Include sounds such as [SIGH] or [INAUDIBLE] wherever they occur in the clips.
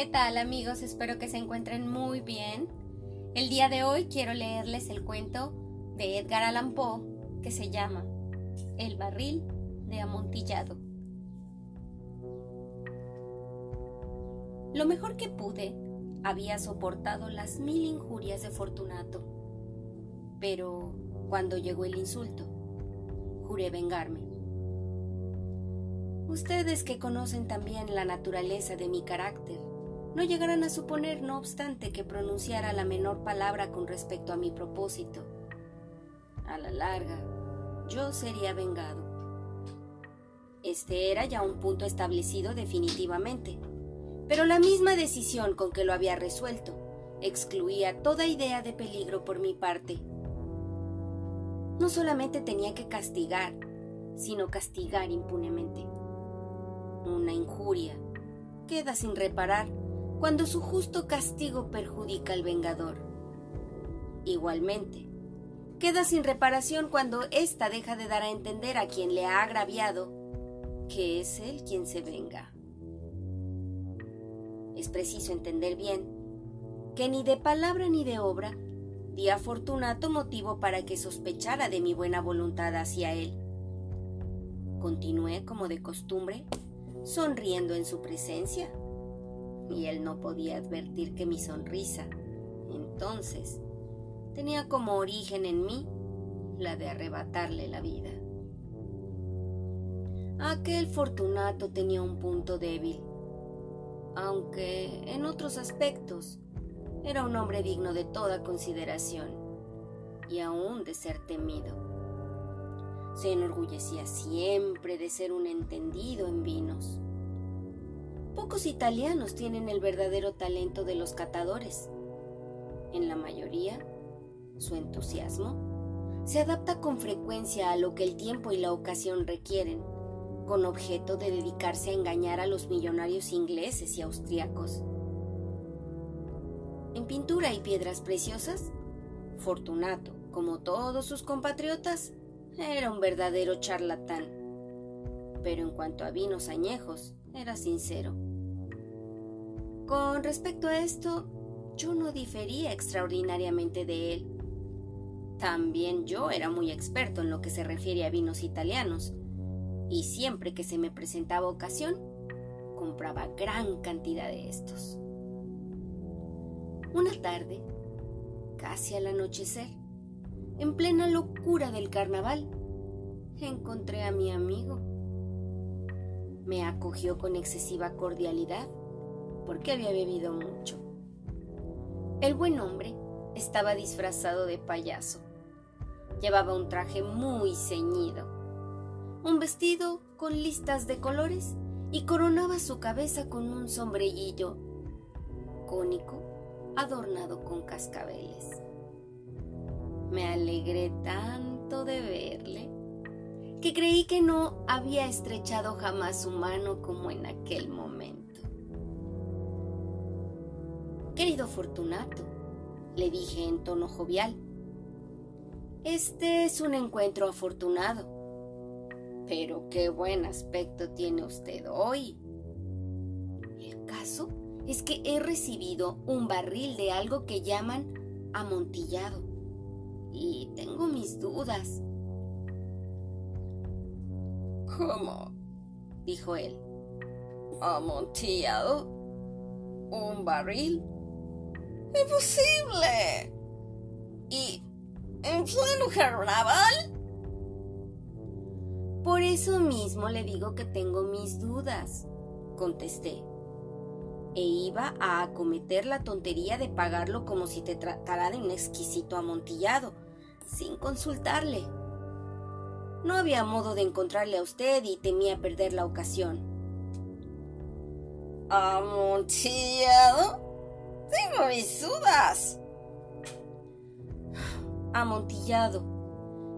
¿Qué tal amigos? Espero que se encuentren muy bien. El día de hoy quiero leerles el cuento de Edgar Allan Poe que se llama El barril de amontillado. Lo mejor que pude, había soportado las mil injurias de Fortunato, pero cuando llegó el insulto, juré vengarme. Ustedes que conocen también la naturaleza de mi carácter, no llegarán a suponer, no obstante, que pronunciara la menor palabra con respecto a mi propósito. A la larga, yo sería vengado. Este era ya un punto establecido definitivamente, pero la misma decisión con que lo había resuelto excluía toda idea de peligro por mi parte. No solamente tenía que castigar, sino castigar impunemente. Una injuria queda sin reparar cuando su justo castigo perjudica al vengador. Igualmente, queda sin reparación cuando ésta deja de dar a entender a quien le ha agraviado que es él quien se venga. Es preciso entender bien que ni de palabra ni de obra di a Fortunato motivo para que sospechara de mi buena voluntad hacia él. Continué, como de costumbre, sonriendo en su presencia y él no podía advertir que mi sonrisa, entonces, tenía como origen en mí la de arrebatarle la vida. Aquel Fortunato tenía un punto débil, aunque en otros aspectos era un hombre digno de toda consideración y aún de ser temido. Se enorgullecía siempre de ser un entendido en vinos Pocos italianos tienen el verdadero talento de los catadores. En la mayoría, su entusiasmo se adapta con frecuencia a lo que el tiempo y la ocasión requieren, con objeto de dedicarse a engañar a los millonarios ingleses y austriacos. En pintura y piedras preciosas, Fortunato, como todos sus compatriotas, era un verdadero charlatán. Pero en cuanto a vinos añejos, era sincero. Con respecto a esto, yo no difería extraordinariamente de él. También yo era muy experto en lo que se refiere a vinos italianos, y siempre que se me presentaba ocasión, compraba gran cantidad de estos. Una tarde, casi al anochecer, en plena locura del carnaval, encontré a mi amigo me acogió con excesiva cordialidad porque había bebido mucho. El buen hombre estaba disfrazado de payaso. Llevaba un traje muy ceñido, un vestido con listas de colores y coronaba su cabeza con un sombrillillo cónico adornado con cascabeles. Me alegré tanto de verle que creí que no había estrechado jamás su mano como en aquel momento. Querido Fortunato, le dije en tono jovial, este es un encuentro afortunado. Pero qué buen aspecto tiene usted hoy. El caso es que he recibido un barril de algo que llaman amontillado. Y tengo mis dudas. ¿Cómo? dijo él. ¿Amontillado? ¿Un barril? ¡Imposible! ¿Y en pleno carnaval? Por eso mismo le digo que tengo mis dudas, contesté. E iba a acometer la tontería de pagarlo como si te tratara de un exquisito amontillado, sin consultarle. No había modo de encontrarle a usted y temía perder la ocasión. ¿Amontillado? Tengo mis dudas. Amontillado.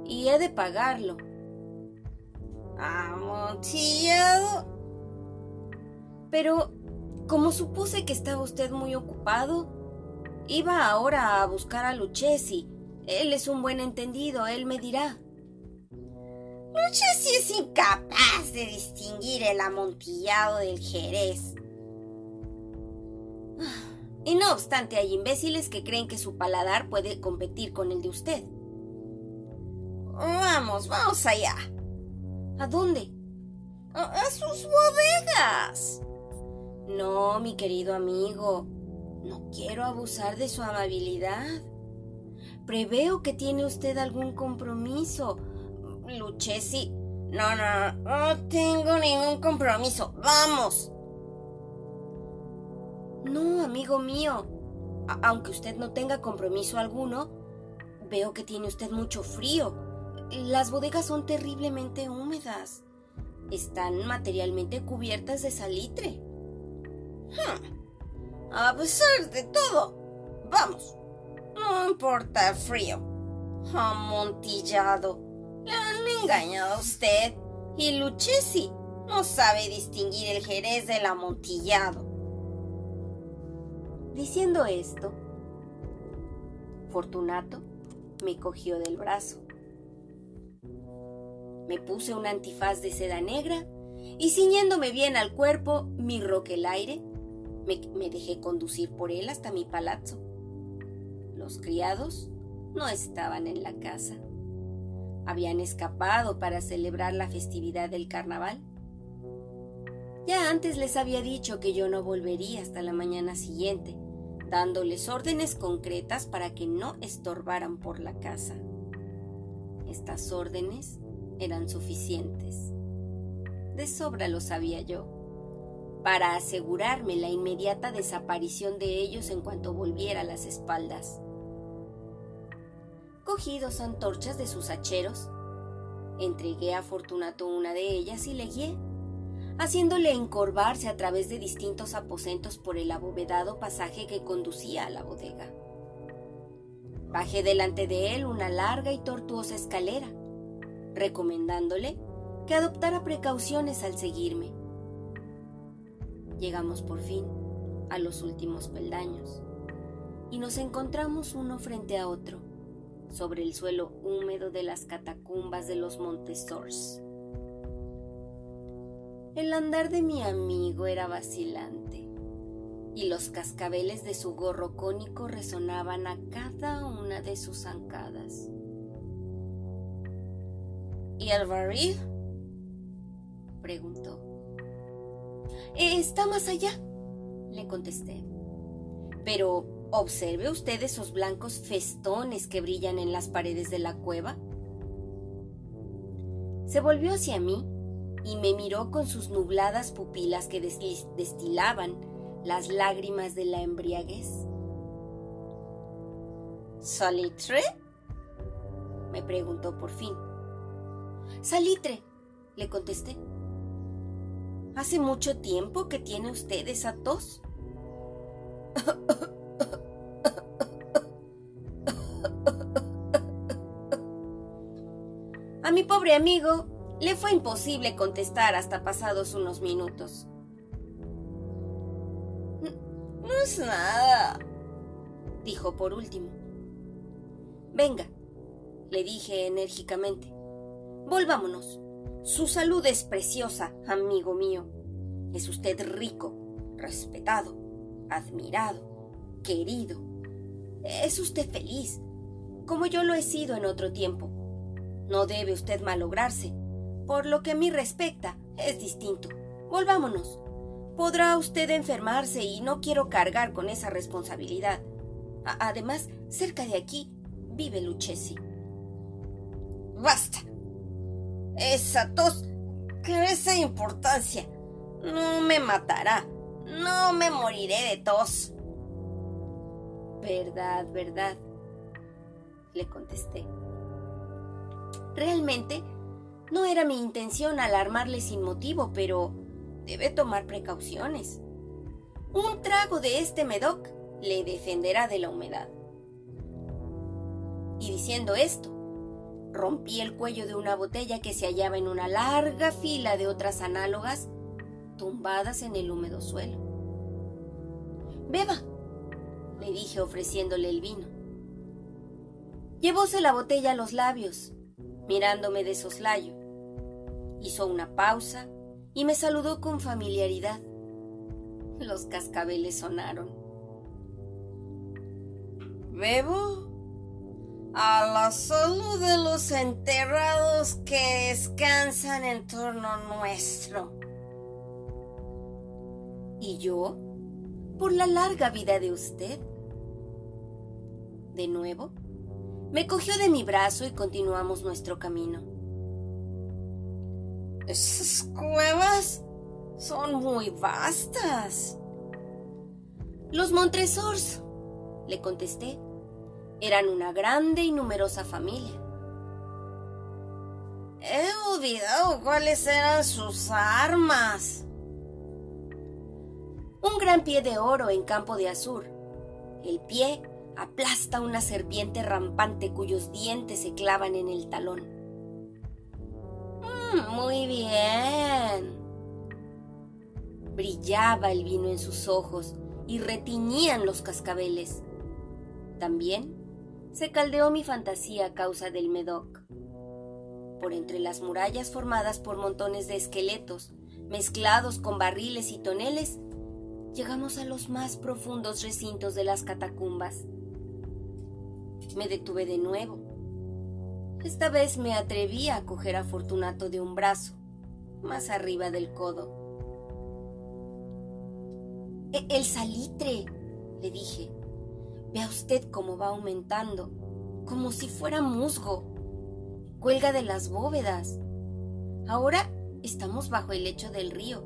Y he de pagarlo. ¿Amontillado? Pero, como supuse que estaba usted muy ocupado, iba ahora a buscar a Lucchesi. Él es un buen entendido, él me dirá. Lucchesi es incapaz de distinguir el amontillado del jerez. Y no obstante, hay imbéciles que creen que su paladar puede competir con el de usted. Vamos, vamos allá. ¿A dónde? A, sus bodegas. No, mi querido amigo. No quiero abusar de su amabilidad. Preveo que tiene usted algún compromiso. Luchesi. No, no, no tengo ningún compromiso. Vamos. No, amigo mío. aunque usted no tenga compromiso alguno, veo que tiene usted mucho frío. Las bodegas son terriblemente húmedas. Están materialmente cubiertas de salitre. Hmm. A pesar de todo, vamos. No importa el frío. Amontillado. Le han engañado a usted. Y Luchesi no sabe distinguir el jerez del amontillado. Diciendo esto, Fortunato me cogió del brazo. Me puse un antifaz de seda negra y ciñéndome bien al cuerpo mi roquelaire, me, me dejé conducir por él hasta mi palazzo. Los criados no estaban en la casa. Habían escapado para celebrar la festividad del carnaval. Ya antes les había dicho que yo no volvería hasta la mañana siguiente, dándoles órdenes concretas para que no estorbaran por la casa. Estas órdenes eran suficientes. De sobra lo sabía yo, para asegurarme la inmediata desaparición de ellos en cuanto volviera a las espaldas. Cogí dos antorchas de sus hacheros, entregué a Fortunato una de ellas y le guié haciéndole encorvarse a través de distintos aposentos por el abovedado pasaje que conducía a la bodega. Bajé delante de él una larga y tortuosa escalera, recomendándole que adoptara precauciones al seguirme. Llegamos por fin a los últimos peldaños y nos encontramos uno frente a otro sobre el suelo húmedo de las catacumbas de los Montessors. El andar de mi amigo era vacilante y los cascabeles de su gorro cónico resonaban a cada una de sus zancadas. ¿Y el barril? preguntó. Está más allá, le contesté. Pero observe usted esos blancos festones que brillan en las paredes de la cueva. Se volvió hacia mí y me miró con sus nubladas pupilas que destilaban las lágrimas de la embriaguez. ¿Salitre? me preguntó por fin. Salitre, le contesté. ¿Hace mucho tiempo que tiene usted esa tos? [LAUGHS] A mi pobre amigo le fue imposible contestar hasta pasados unos minutos. No es nada, dijo por último. Venga, le dije enérgicamente. Volvámonos. Su salud es preciosa, amigo mío. Es usted rico, respetado, admirado, querido. Es usted feliz, como yo lo he sido en otro tiempo. No debe usted malograrse por lo que a mí respecta, es distinto. Volvámonos. Podrá usted enfermarse y no quiero cargar con esa responsabilidad. además, cerca de aquí vive Luchesi. Basta. Esa tos crece importancia. No me matará. No me moriré de tos. Verdad, verdad, le contesté. Realmente no era mi intención alarmarle sin motivo, pero debe tomar precauciones. Un trago de este medoc le defenderá de la humedad. Y diciendo esto, rompí el cuello de una botella que se hallaba en una larga fila de otras análogas tumbadas en el húmedo suelo. Beba, le dije ofreciéndole el vino. Llevóse la botella a los labios, mirándome de soslayo. Hizo una pausa y me saludó con familiaridad. Los cascabeles sonaron. Bebo a la salud de los enterrados que descansan en torno nuestro. ¿Y yo? Por la larga vida de usted. De nuevo, me cogió de mi brazo y continuamos nuestro camino. Esas cuevas son muy vastas. Los Montresors, le contesté, eran una grande y numerosa familia. He olvidado cuáles eran sus armas. Un gran pie de oro en campo de azur. El pie aplasta una serpiente rampante cuyos dientes se clavan en el talón. Mm, muy bien. Brillaba el vino en sus ojos y retiñían los cascabeles. También se caldeó mi fantasía a causa del Medoc. Por entre las murallas formadas por montones de esqueletos, mezclados con barriles y toneles, llegamos a los más profundos recintos de las catacumbas. Me detuve de nuevo. Esta vez me atreví a coger a Fortunato de un brazo, más arriba del codo. E-, el salitre, le dije. Vea usted cómo va aumentando, como si fuera musgo. Cuelga de las bóvedas. Ahora estamos bajo el lecho del río.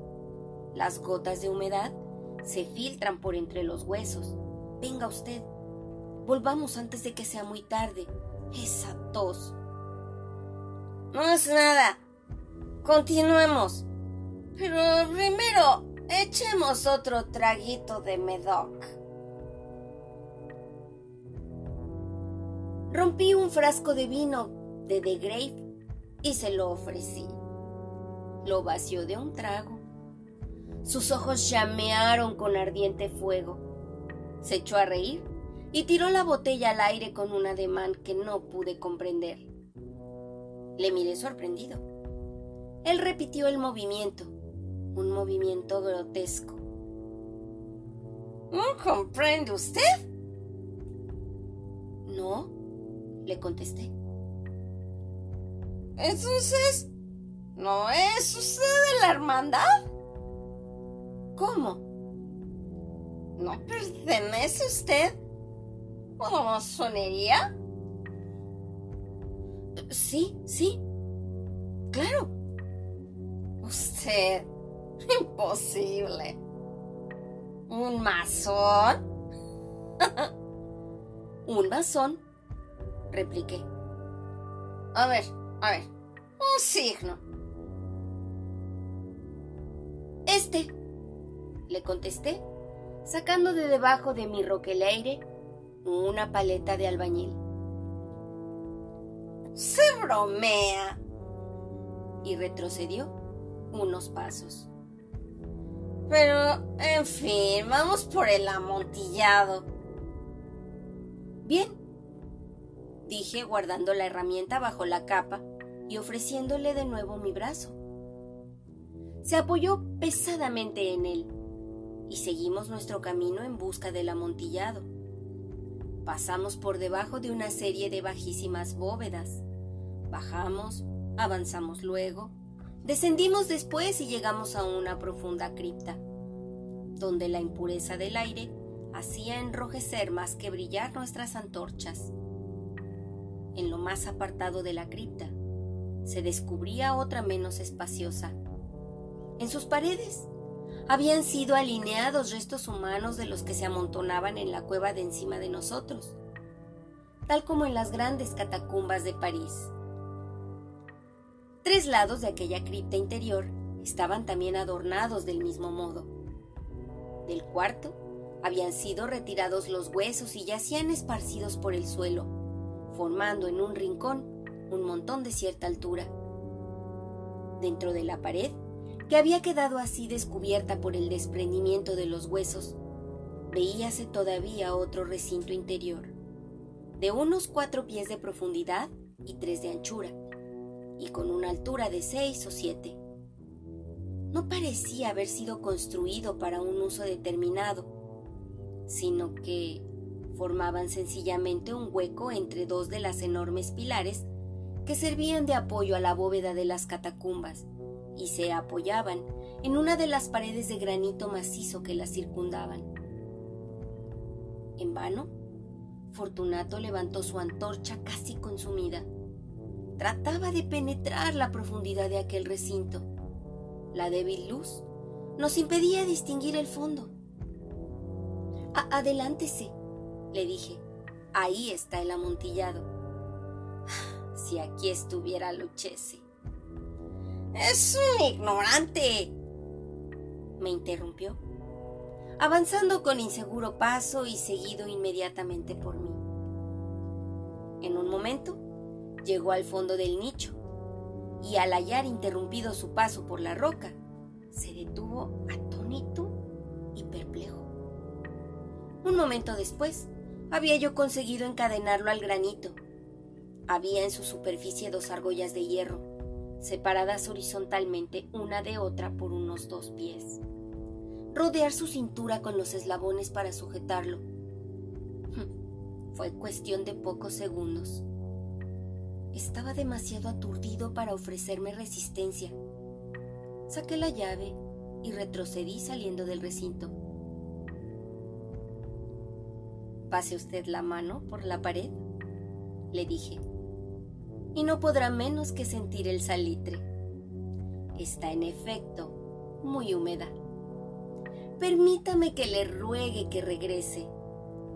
Las gotas de humedad se filtran por entre los huesos. Venga usted. Volvamos antes de que sea muy tarde. Esa tos. No es nada. Continuemos. Pero primero, echemos otro traguito de Medoc. Rompí un frasco de vino de The Grave y se lo ofrecí. Lo vació de un trago. Sus ojos llamearon con ardiente fuego. Se echó a reír y tiró la botella al aire con un ademán que no pude comprender. Le miré sorprendido. Él repitió el movimiento, un movimiento grotesco. ¿No comprende usted? No, le contesté. Entonces, ¿no es usted de la hermandad? ¿Cómo? ¿No pertenece usted a la masonería? Sí, sí. Claro. Usted. [LAUGHS] Imposible. ¿Un masón? [LAUGHS] Un masón repliqué. A ver, a ver, un signo. Este, le contesté, sacando de debajo de mi roqueleire una paleta de albañil. Se bromea. Y retrocedió unos pasos. Pero, en fin, vamos por el amontillado. Bien, dije guardando la herramienta bajo la capa y ofreciéndole de nuevo mi brazo. Se apoyó pesadamente en él y seguimos nuestro camino en busca del amontillado. Pasamos por debajo de una serie de bajísimas bóvedas. Bajamos, avanzamos luego, descendimos después y llegamos a una profunda cripta, donde la impureza del aire hacía enrojecer más que brillar nuestras antorchas en lo más apartado de la cripta, se descubría otra menos espaciosa. En sus paredes habían sido alineados restos humanos de los que se amontonaban en la cueva de encima de nosotros, tal como en las grandes catacumbas de París. Tres lados de aquella cripta interior estaban también adornados del mismo modo. Del cuarto habían sido retirados los huesos y yacían esparcidos por el suelo, formando en un rincón un montón de cierta altura. Dentro de la pared, que había quedado así descubierta por el desprendimiento de los huesos, veíase todavía otro recinto interior, de unos cuatro pies de profundidad y tres de anchura, y con una altura de seis o siete. No parecía haber sido construido para un uso determinado, sino que Formaban sencillamente un hueco entre dos de las enormes pilares que servían de apoyo a la bóveda de las catacumbas y se apoyaban en una de las paredes de granito macizo que las circundaban. En vano, Fortunato levantó su antorcha casi consumida. Trataba de penetrar la profundidad de aquel recinto. La débil luz nos impedía distinguir el fondo. adelántese, le dije. Ahí está el amontillado. [SIGHS] Si aquí estuviera Luchesi. Es un ignorante, me interrumpió, avanzando con inseguro paso y seguido inmediatamente por mí. En un momento, llegó al fondo del nicho y al hallar interrumpido su paso por la roca, se detuvo atónito y perplejo. Un momento después, había yo conseguido encadenarlo al granito. Había en su superficie dos argollas de hierro, separadas horizontalmente una de otra por unos dos pies. Rodear su cintura con los eslabones para sujetarlo. Fue cuestión de pocos segundos. Estaba demasiado aturdido para ofrecerme resistencia. Saqué la llave y retrocedí saliendo del recinto. Pase usted la mano por la pared, le dije, y no podrá menos que sentir el salitre. Está en efecto muy húmeda. Permítame que le ruegue que regrese.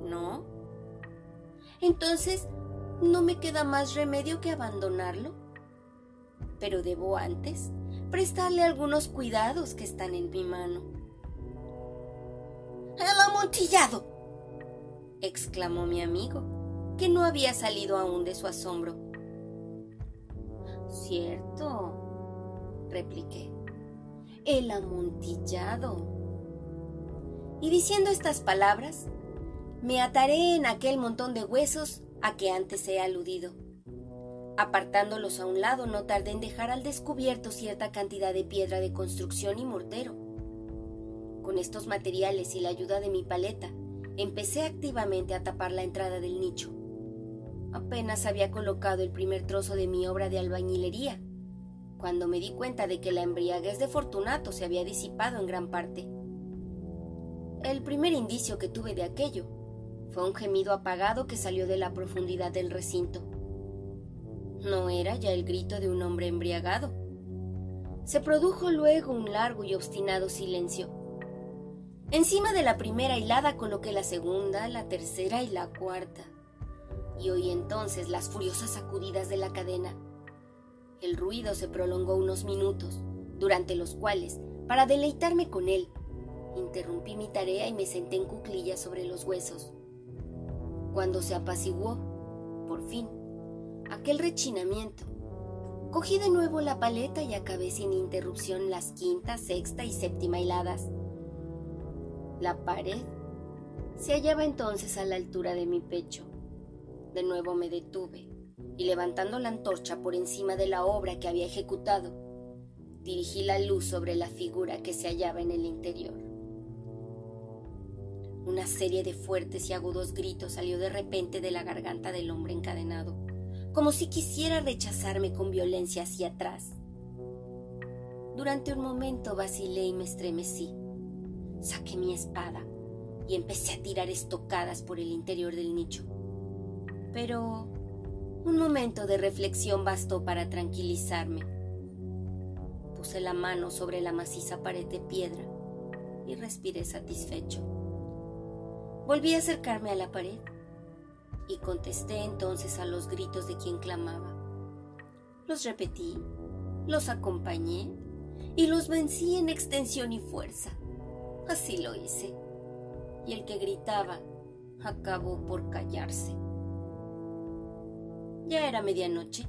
¿No? Entonces, ¿no me queda más remedio que abandonarlo? Pero debo antes prestarle algunos cuidados que están en mi mano. ¡El amontillado! exclamó mi amigo, que no había salido aún de su asombro. Cierto, repliqué. El amontillado. Y diciendo estas palabras, me ataré en aquel montón de huesos a que antes he aludido. Apartándolos a un lado, no tardé en dejar al descubierto cierta cantidad de piedra de construcción y mortero. Con estos materiales y la ayuda de mi paleta, empecé activamente a tapar la entrada del nicho. Apenas había colocado el primer trozo de mi obra de albañilería, cuando me di cuenta de que la embriaguez de Fortunato se había disipado en gran parte. El primer indicio que tuve de aquello fue un gemido apagado que salió de la profundidad del recinto. No era ya el grito de un hombre embriagado. Se produjo luego un largo y obstinado silencio Encima de la primera hilada coloqué la segunda, la tercera y la cuarta. Y oí entonces las furiosas sacudidas de la cadena. El ruido se prolongó unos minutos, durante los cuales, para deleitarme con él, interrumpí mi tarea y me senté en cuclillas sobre los huesos. Cuando se apaciguó, por fin, aquel rechinamiento, cogí de nuevo la paleta y acabé sin interrupción las quinta, sexta y séptima hiladas la pared se hallaba entonces a la altura de mi pecho. De nuevo me detuve y levantando la antorcha por encima de la obra que había ejecutado, dirigí la luz sobre la figura que se hallaba en el interior. Una serie de fuertes y agudos gritos salió de repente de la garganta del hombre encadenado, como si quisiera rechazarme con violencia hacia atrás. Durante un momento vacilé y me estremecí. Saqué mi espada y empecé a tirar estocadas por el interior del nicho. Pero un momento de reflexión bastó para tranquilizarme. Puse la mano sobre la maciza pared de piedra y respiré satisfecho. Volví a acercarme a la pared y contesté entonces a los gritos de quien clamaba. Los repetí, los acompañé y los vencí en extensión y fuerza. Así lo hice. Y el que gritaba acabó por callarse. Ya era medianoche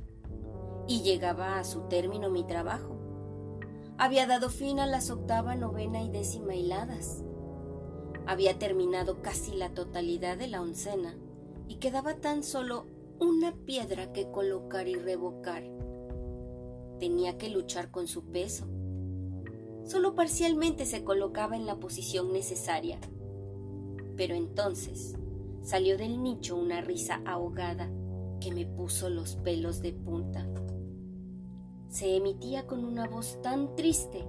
y llegaba a su término mi trabajo. Había dado fin a las octava, novena y décima hiladas. Había terminado casi la totalidad de la oncena y quedaba tan solo una piedra que colocar y revocar. Tenía que luchar con su peso solo parcialmente se colocaba en la posición necesaria. Pero entonces salió del nicho una risa ahogada que me puso los pelos de punta. Se emitía con una voz tan triste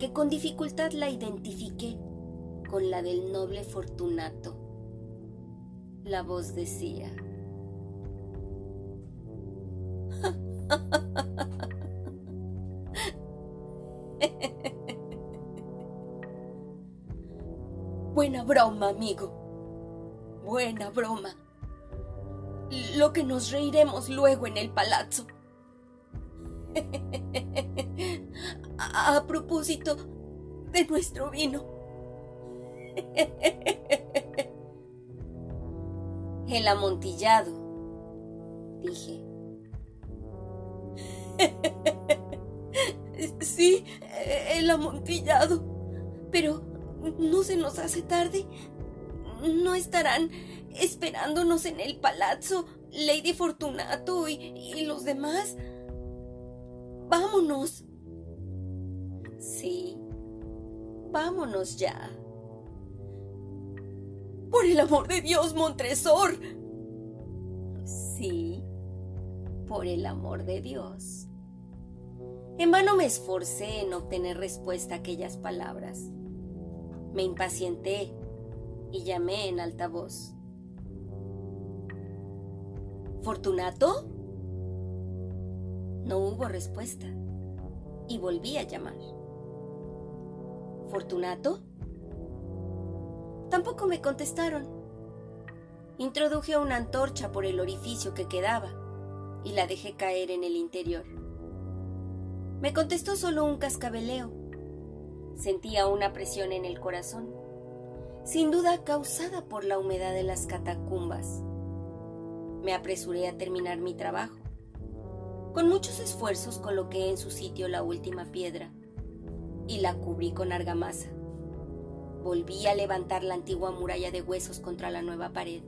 que con dificultad la identifiqué con la del noble Fortunato. La voz decía, Buena broma, amigo. Buena broma. Lo que nos reiremos luego en el palazzo. [LAUGHS] A, propósito de nuestro vino. [LAUGHS] El amontillado, dije. [LAUGHS] Sí, el amontillado. Pero no se nos hace tarde. No estarán esperándonos en el palazzo Lady Fortunato y, y los demás. Vámonos. Sí, vámonos ya. Por el amor de Dios, Montresor. Sí, por el amor de Dios. En vano me esforcé en obtener respuesta a aquellas palabras. Me impacienté y llamé en alta voz. ¿Fortunato? No hubo respuesta y volví a llamar. ¿Fortunato? Tampoco me contestaron. Introduje una antorcha por el orificio que quedaba y la dejé caer en el interior. Me contestó solo un cascabeleo. Sentía una presión en el corazón, sin duda causada por la humedad de las catacumbas. Me apresuré a terminar mi trabajo. Con muchos esfuerzos coloqué en su sitio la última piedra y la cubrí con argamasa. Volví a levantar la antigua muralla de huesos contra la nueva pared.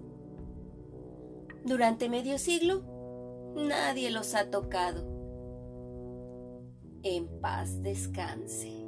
Durante medio siglo, nadie los ha tocado en paz descanse.